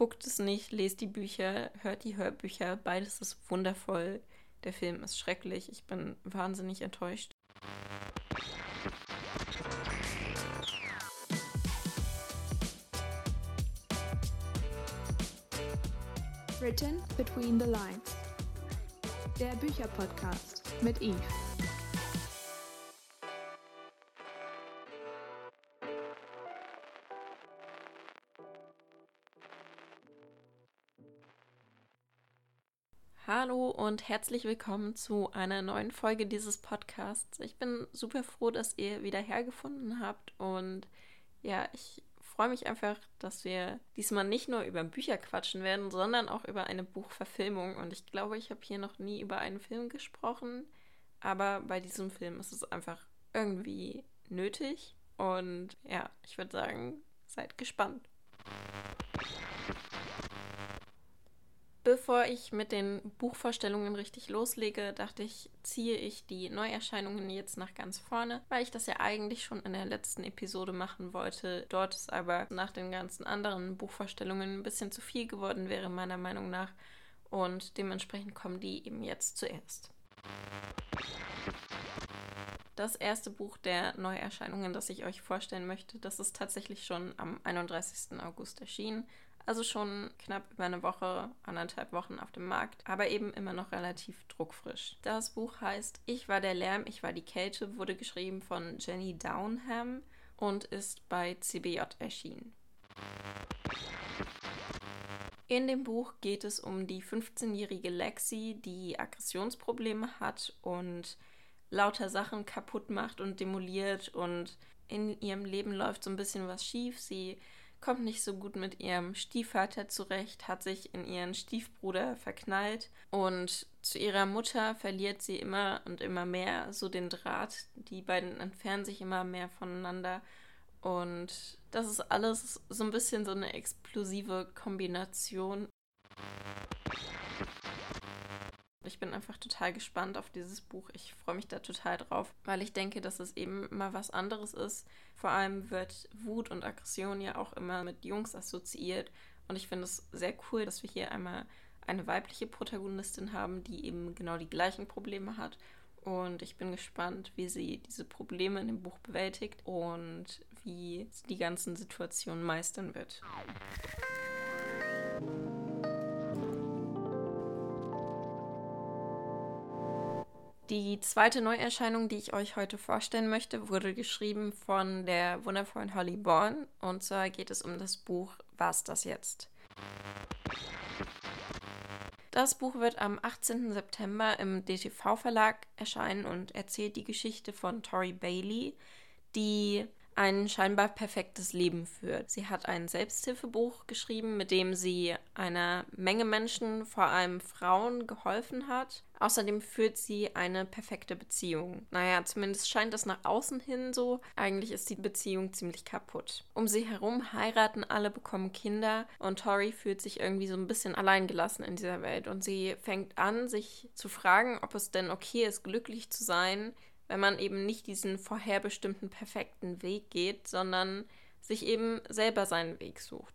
Guckt es nicht, lest die Bücher, hört die Hörbücher. Beides ist wundervoll. Der Film ist schrecklich. Ich bin wahnsinnig enttäuscht. Written Between the Lines. Der Bücherpodcast mit Eve. Hallo und herzlich willkommen zu einer neuen Folge dieses Podcasts. Ich bin super froh, dass ihr wieder hergefunden habt und ja, ich freue mich einfach, dass wir diesmal nicht nur über Bücher quatschen werden, sondern auch über eine Buchverfilmung. Und ich glaube, ich habe hier noch nie über einen Film gesprochen, aber bei diesem Film ist es einfach irgendwie nötig. Und ja, ich würde sagen, seid gespannt. Bevor ich mit den Buchvorstellungen richtig loslege, dachte ich, ziehe ich die Neuerscheinungen jetzt nach ganz vorne, weil ich das ja eigentlich schon in der letzten Episode machen wollte. Dort ist aber nach den ganzen anderen Buchvorstellungen ein bisschen zu viel geworden wäre, meiner Meinung nach. Und dementsprechend kommen die eben jetzt zuerst. Das erste Buch der Neuerscheinungen, das ich euch vorstellen möchte, das ist tatsächlich schon am 31. August erschienen also schon knapp über eine Woche, anderthalb Wochen auf dem Markt, aber eben immer noch relativ druckfrisch. Das Buch heißt Ich war der Lärm, ich war die Kälte, wurde geschrieben von Jenny Downham und ist bei CBJ erschienen. In dem Buch geht es um die 15-jährige Lexi, die Aggressionsprobleme hat und lauter Sachen kaputt macht und demoliert und in ihrem Leben läuft so ein bisschen was schief. Sie kommt nicht so gut mit ihrem Stiefvater zurecht, hat sich in ihren Stiefbruder verknallt und zu ihrer Mutter verliert sie immer und immer mehr so den Draht. Die beiden entfernen sich immer mehr voneinander und das ist alles so ein bisschen so eine explosive Kombination. Ich bin einfach total gespannt auf dieses Buch. Ich freue mich da total drauf, weil ich denke, dass es eben mal was anderes ist. Vor allem wird Wut und Aggression ja auch immer mit Jungs assoziiert. Und ich finde es sehr cool, dass wir hier einmal eine weibliche Protagonistin haben, die eben genau die gleichen Probleme hat. Und ich bin gespannt, wie sie diese Probleme in dem Buch bewältigt und wie sie die ganzen Situationen meistern wird. Die zweite Neuerscheinung, die ich euch heute vorstellen möchte, wurde geschrieben von der wundervollen Holly Bourne. Und zwar geht es um das Buch Was das jetzt? Das Buch wird am 18. September im DTV-Verlag erscheinen und erzählt die Geschichte von Tori Bailey, die ein scheinbar perfektes Leben führt. Sie hat ein Selbsthilfebuch geschrieben, mit dem sie einer Menge Menschen, vor allem Frauen, geholfen hat. Außerdem führt sie eine perfekte Beziehung. Naja, zumindest scheint das nach außen hin so. Eigentlich ist die Beziehung ziemlich kaputt. Um sie herum heiraten alle, bekommen Kinder und Tori fühlt sich irgendwie so ein bisschen alleingelassen in dieser Welt. Und sie fängt an, sich zu fragen, ob es denn okay ist, glücklich zu sein, wenn man eben nicht diesen vorherbestimmten perfekten Weg geht, sondern sich eben selber seinen Weg sucht.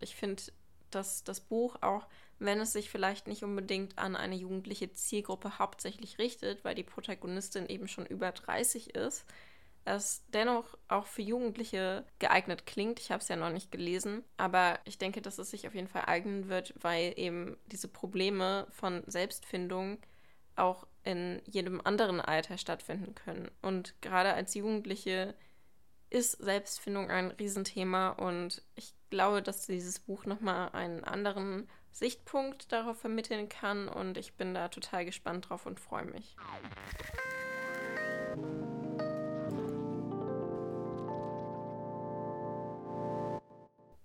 Ich finde, dass das Buch auch, wenn es sich vielleicht nicht unbedingt an eine jugendliche Zielgruppe hauptsächlich richtet, weil die Protagonistin eben schon über 30 ist, es dennoch auch für Jugendliche geeignet klingt. Ich habe es ja noch nicht gelesen, aber ich denke, dass es sich auf jeden Fall eignen wird, weil eben diese Probleme von Selbstfindung auch in jedem anderen Alter stattfinden können. Und gerade als Jugendliche ist Selbstfindung ein Riesenthema und ich glaube, dass dieses Buch nochmal einen anderen Sichtpunkt darauf vermitteln kann und ich bin da total gespannt drauf und freue mich.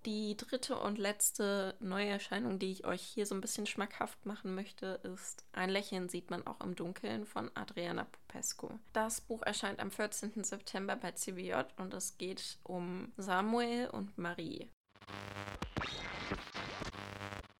Die dritte und letzte Neuerscheinung, die ich euch hier so ein bisschen schmackhaft machen möchte, ist Ein Lächeln sieht man auch im Dunkeln von Adriana Popescu. Das Buch erscheint am 14. September bei CBJ und es geht um Samuel und Marie.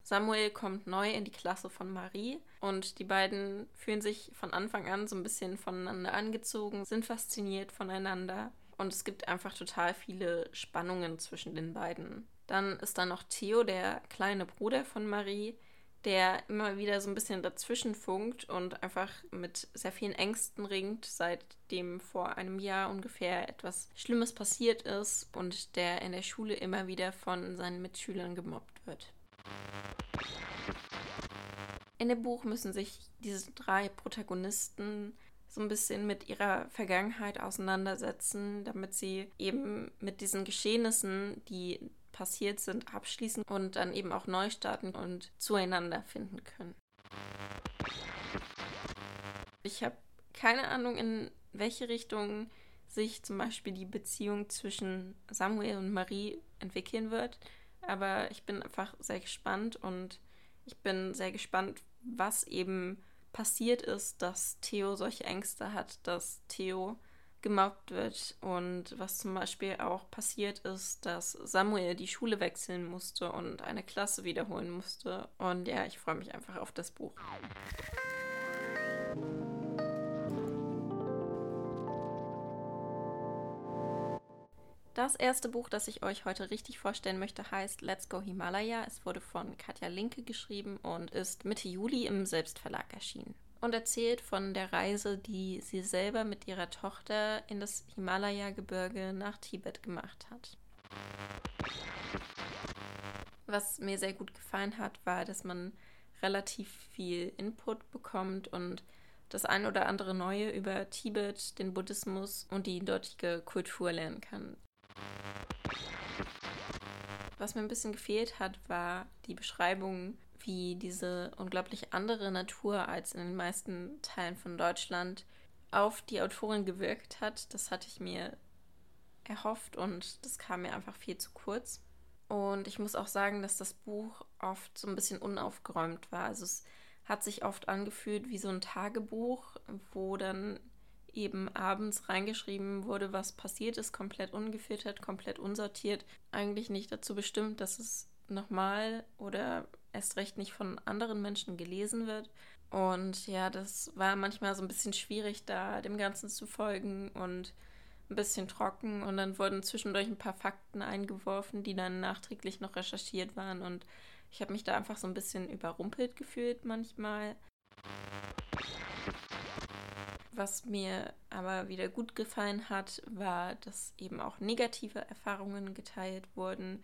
Samuel kommt neu in die Klasse von Marie und die beiden fühlen sich von Anfang an so ein bisschen voneinander angezogen, sind fasziniert voneinander und es gibt einfach total viele Spannungen zwischen den beiden. Dann ist da noch Theo, der kleine Bruder von Marie, der immer wieder so ein bisschen dazwischen funkt und einfach mit sehr vielen Ängsten ringt, seitdem vor einem Jahr ungefähr etwas Schlimmes passiert ist und der in der Schule immer wieder von seinen Mitschülern gemobbt wird. In dem Buch müssen sich diese drei Protagonisten so ein bisschen mit ihrer Vergangenheit auseinandersetzen, damit sie eben mit diesen Geschehnissen, die passiert sind, abschließen und dann eben auch neu starten und zueinander finden können. Ich habe keine Ahnung, in welche Richtung sich zum Beispiel die Beziehung zwischen Samuel und Marie entwickeln wird, aber ich bin einfach sehr gespannt und ich bin sehr gespannt, was eben passiert ist, dass Theo solche Ängste hat, dass Theo gemobbt wird und was zum Beispiel auch passiert ist, dass Samuel die Schule wechseln musste und eine Klasse wiederholen musste. Und ja, ich freue mich einfach auf das Buch. Das erste Buch, das ich euch heute richtig vorstellen möchte, heißt Let's Go Himalaya. Es wurde von Katja Linke geschrieben und ist Mitte Juli im Selbstverlag erschienen. Und erzählt von der Reise, die sie selber mit ihrer Tochter in das Himalaya-Gebirge nach Tibet gemacht hat. Was mir sehr gut gefallen hat, war, dass man relativ viel Input bekommt und das ein oder andere Neue über Tibet, den Buddhismus und die dortige Kultur lernen kann. Was mir ein bisschen gefehlt hat, war die Beschreibung, wie diese unglaublich andere Natur als in den meisten Teilen von Deutschland auf die Autorin gewirkt hat. Das hatte ich mir erhofft und das kam mir einfach viel zu kurz. Und ich muss auch sagen, dass das Buch oft so ein bisschen unaufgeräumt war. Also es hat sich oft angefühlt wie so ein Tagebuch, wo dann eben abends reingeschrieben wurde, was passiert ist, komplett ungefiltert, komplett unsortiert, eigentlich nicht dazu bestimmt, dass es nochmal oder erst recht nicht von anderen Menschen gelesen wird. Und ja, das war manchmal so ein bisschen schwierig, da dem Ganzen zu folgen und ein bisschen trocken. Und dann wurden zwischendurch ein paar Fakten eingeworfen, die dann nachträglich noch recherchiert waren. Und ich habe mich da einfach so ein bisschen überrumpelt gefühlt manchmal. Was mir aber wieder gut gefallen hat, war, dass eben auch negative Erfahrungen geteilt wurden,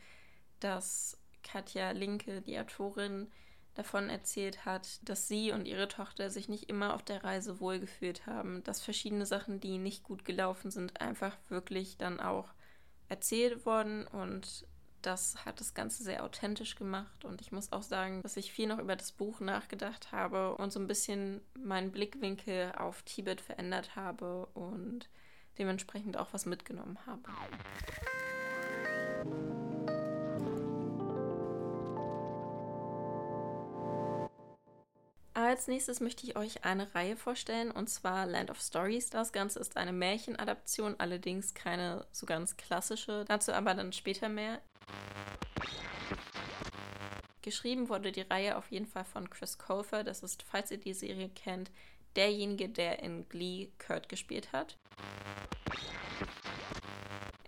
dass Katja Linke, die Autorin, davon erzählt hat, dass sie und ihre Tochter sich nicht immer auf der Reise wohlgefühlt haben, dass verschiedene Sachen, die nicht gut gelaufen sind, einfach wirklich dann auch erzählt wurden und das hat das Ganze sehr authentisch gemacht und ich muss auch sagen, dass ich viel noch über das Buch nachgedacht habe und so ein bisschen meinen Blickwinkel auf Tibet verändert habe und dementsprechend auch was mitgenommen habe. Als nächstes möchte ich euch eine Reihe vorstellen und zwar Land of Stories. Das Ganze ist eine Märchenadaption, allerdings keine so ganz klassische. Dazu aber dann später mehr. Geschrieben wurde die Reihe auf jeden Fall von Chris Colfer. Das ist, falls ihr die Serie kennt, derjenige, der in Glee Kurt gespielt hat.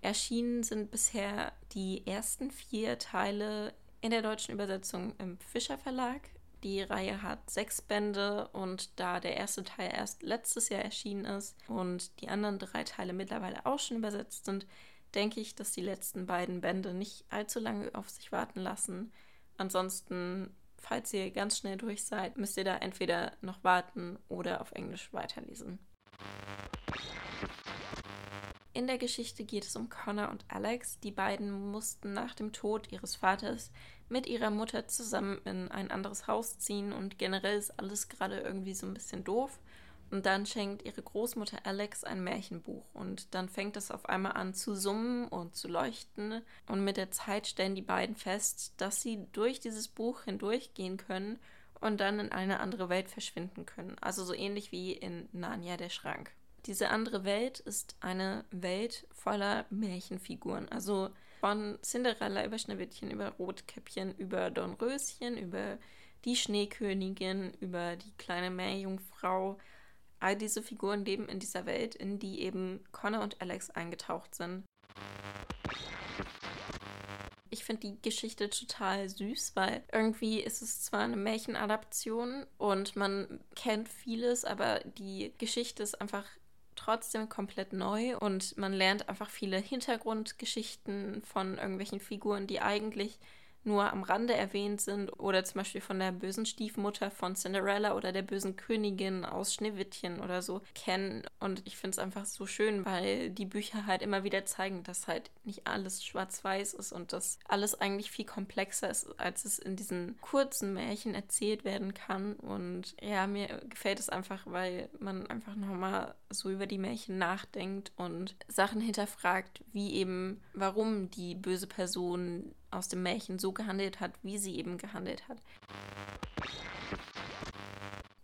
Erschienen sind bisher die ersten vier Teile in der deutschen Übersetzung im Fischer Verlag. Die Reihe hat sechs Bände und da der erste Teil erst letztes Jahr erschienen ist und die anderen drei Teile mittlerweile auch schon übersetzt sind, denke ich, dass die letzten beiden Bände nicht allzu lange auf sich warten lassen. Ansonsten, falls ihr ganz schnell durch seid, müsst ihr da entweder noch warten oder auf Englisch weiterlesen. In der Geschichte geht es um Connor und Alex. Die beiden mussten nach dem Tod ihres Vaters mit ihrer Mutter zusammen in ein anderes Haus ziehen und generell ist alles gerade irgendwie so ein bisschen doof. Und dann schenkt ihre Großmutter Alex ein Märchenbuch und dann fängt es auf einmal an zu summen und zu leuchten. Und mit der Zeit stellen die beiden fest, dass sie durch dieses Buch hindurchgehen können und dann in eine andere Welt verschwinden können. Also so ähnlich wie in Narnia der Schrank. Diese andere Welt ist eine Welt voller Märchenfiguren. Also von Cinderella über Schneewittchen, über Rotkäppchen, über Dornröschen, über die Schneekönigin, über die kleine Meerjungfrau all diese Figuren leben in dieser Welt, in die eben Connor und Alex eingetaucht sind. Ich finde die Geschichte total süß, weil irgendwie ist es zwar eine Märchenadaption und man kennt vieles, aber die Geschichte ist einfach trotzdem komplett neu und man lernt einfach viele Hintergrundgeschichten von irgendwelchen Figuren, die eigentlich nur am Rande erwähnt sind oder zum Beispiel von der bösen Stiefmutter von Cinderella oder der bösen Königin aus Schneewittchen oder so kennen. Und ich finde es einfach so schön, weil die Bücher halt immer wieder zeigen, dass halt nicht alles schwarz-weiß ist und dass alles eigentlich viel komplexer ist, als es in diesen kurzen Märchen erzählt werden kann. Und ja, mir gefällt es einfach, weil man einfach nochmal so über die Märchen nachdenkt und Sachen hinterfragt, wie eben, warum die böse Person aus dem Märchen so gehandelt hat, wie sie eben gehandelt hat.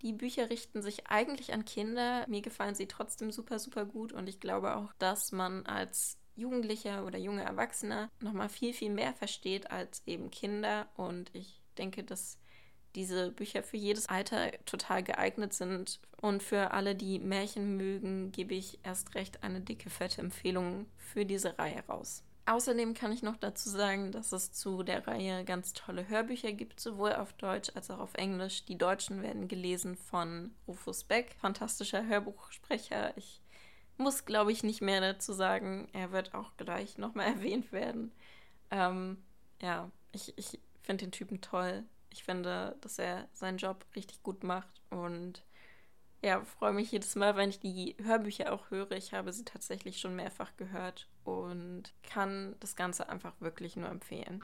Die Bücher richten sich eigentlich an Kinder. Mir gefallen sie trotzdem super, super gut und ich glaube auch, dass man als Jugendlicher oder junger Erwachsener nochmal viel, viel mehr versteht als eben Kinder und ich denke, dass diese Bücher für jedes Alter total geeignet sind. Und für alle, die Märchen mögen, gebe ich erst recht eine dicke, fette Empfehlung für diese Reihe raus. Außerdem kann ich noch dazu sagen, dass es zu der Reihe ganz tolle Hörbücher gibt, sowohl auf Deutsch als auch auf Englisch. Die Deutschen werden gelesen von Rufus Beck, fantastischer Hörbuchsprecher. Ich muss, glaube ich, nicht mehr dazu sagen. Er wird auch gleich nochmal erwähnt werden. Ähm, ja, ich, ich finde den Typen toll. Ich finde, dass er seinen Job richtig gut macht und ja, freue mich jedes Mal, wenn ich die Hörbücher auch höre. Ich habe sie tatsächlich schon mehrfach gehört und kann das Ganze einfach wirklich nur empfehlen.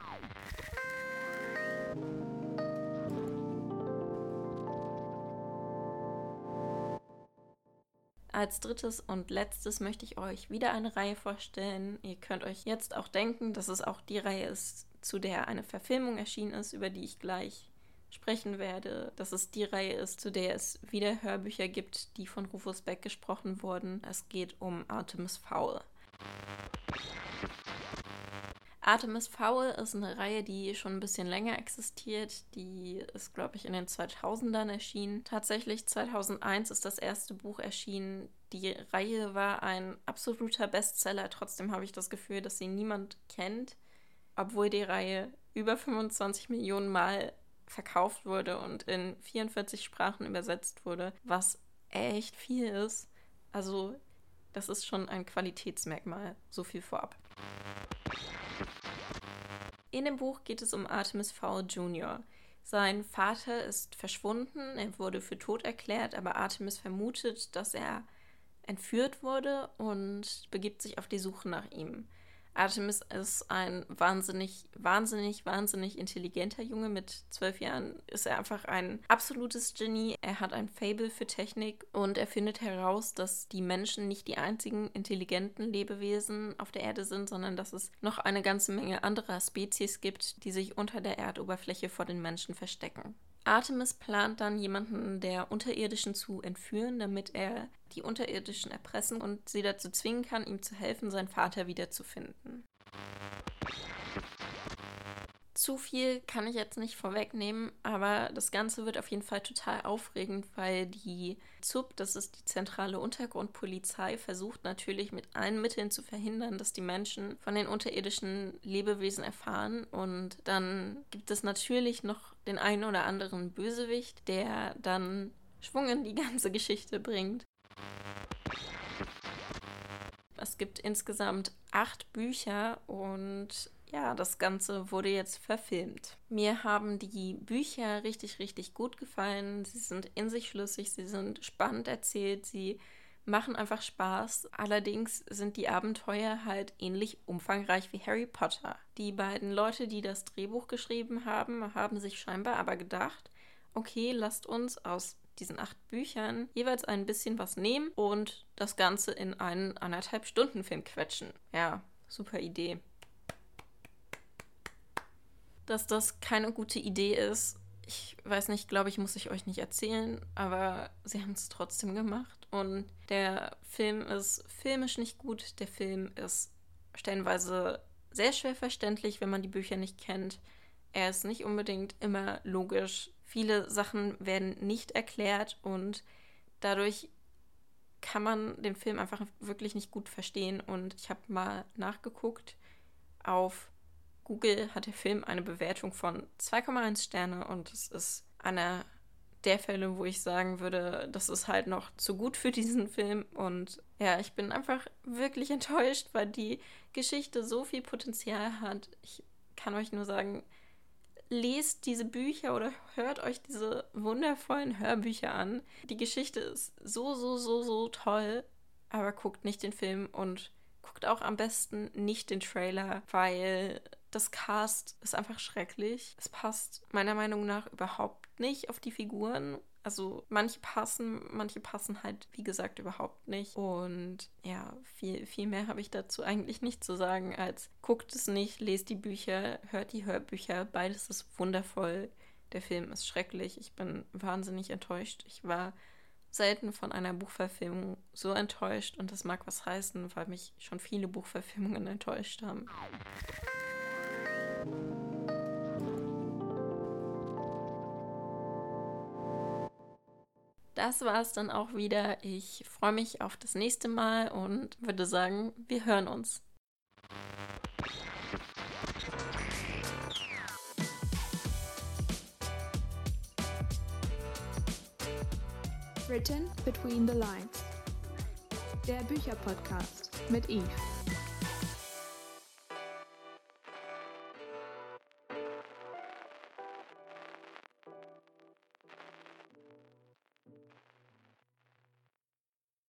Als drittes und letztes möchte ich euch wieder eine Reihe vorstellen. Ihr könnt euch jetzt auch denken, dass es auch die Reihe ist, zu der eine Verfilmung erschienen ist, über die ich gleich sprechen werde, dass es die Reihe ist, zu der es wieder Hörbücher gibt, die von Rufus Beck gesprochen wurden. Es geht um Artemis Fowl. Artemis Fowl ist eine Reihe, die schon ein bisschen länger existiert. Die ist, glaube ich, in den 2000ern erschienen. Tatsächlich 2001 ist das erste Buch erschienen. Die Reihe war ein absoluter Bestseller. Trotzdem habe ich das Gefühl, dass sie niemand kennt, obwohl die Reihe über 25 Millionen Mal verkauft wurde und in 44 Sprachen übersetzt wurde, was echt viel ist. Also das ist schon ein Qualitätsmerkmal, so viel vorab. In dem Buch geht es um Artemis Fowl Jr. Sein Vater ist verschwunden, er wurde für tot erklärt, aber Artemis vermutet, dass er entführt wurde und begibt sich auf die Suche nach ihm. Artemis ist ein wahnsinnig, wahnsinnig, wahnsinnig intelligenter Junge. Mit zwölf Jahren ist er einfach ein absolutes Genie. Er hat ein Fable für Technik und er findet heraus, dass die Menschen nicht die einzigen intelligenten Lebewesen auf der Erde sind, sondern dass es noch eine ganze Menge anderer Spezies gibt, die sich unter der Erdoberfläche vor den Menschen verstecken. Artemis plant dann, jemanden der Unterirdischen zu entführen, damit er die Unterirdischen erpressen und sie dazu zwingen kann, ihm zu helfen, seinen Vater wiederzufinden. Zu viel kann ich jetzt nicht vorwegnehmen, aber das Ganze wird auf jeden Fall total aufregend, weil die ZUB, das ist die zentrale Untergrundpolizei, versucht natürlich mit allen Mitteln zu verhindern, dass die Menschen von den unterirdischen Lebewesen erfahren. Und dann gibt es natürlich noch den einen oder anderen Bösewicht, der dann Schwung in die ganze Geschichte bringt. Es gibt insgesamt acht Bücher und ja, das Ganze wurde jetzt verfilmt. Mir haben die Bücher richtig, richtig gut gefallen. Sie sind in sich schlüssig, sie sind spannend erzählt, sie machen einfach Spaß. Allerdings sind die Abenteuer halt ähnlich umfangreich wie Harry Potter. Die beiden Leute, die das Drehbuch geschrieben haben, haben sich scheinbar aber gedacht, okay, lasst uns aus diesen acht Büchern jeweils ein bisschen was nehmen und das Ganze in einen anderthalb Stunden Film quetschen. Ja, super Idee. Dass das keine gute Idee ist, ich weiß nicht, glaube ich, muss ich euch nicht erzählen, aber sie haben es trotzdem gemacht. Und der Film ist filmisch nicht gut. Der Film ist stellenweise sehr schwer verständlich, wenn man die Bücher nicht kennt. Er ist nicht unbedingt immer logisch. Viele Sachen werden nicht erklärt und dadurch kann man den Film einfach wirklich nicht gut verstehen. Und ich habe mal nachgeguckt. Auf Google hat der Film eine Bewertung von 2,1 Sterne und es ist einer der Fälle, wo ich sagen würde, das ist halt noch zu gut für diesen Film. Und ja, ich bin einfach wirklich enttäuscht, weil die Geschichte so viel Potenzial hat. Ich kann euch nur sagen, lest diese Bücher oder hört euch diese wundervollen Hörbücher an. Die Geschichte ist so, so, so, so toll, aber guckt nicht den Film und guckt auch am besten nicht den Trailer, weil das Cast ist einfach schrecklich. Es passt meiner Meinung nach überhaupt nicht auf die Figuren. Also manche passen, manche passen halt, wie gesagt, überhaupt nicht. Und ja, viel, viel mehr habe ich dazu eigentlich nicht zu sagen, als guckt es nicht, lest die Bücher, hört die Hörbücher, beides ist wundervoll. Der Film ist schrecklich. Ich bin wahnsinnig enttäuscht. Ich war selten von einer Buchverfilmung so enttäuscht und das mag was heißen, weil mich schon viele Buchverfilmungen enttäuscht haben. Das war es dann auch wieder. Ich freue mich auf das nächste Mal und würde sagen, wir hören uns. Written Between the Lines. Der Bücherpodcast mit Eve.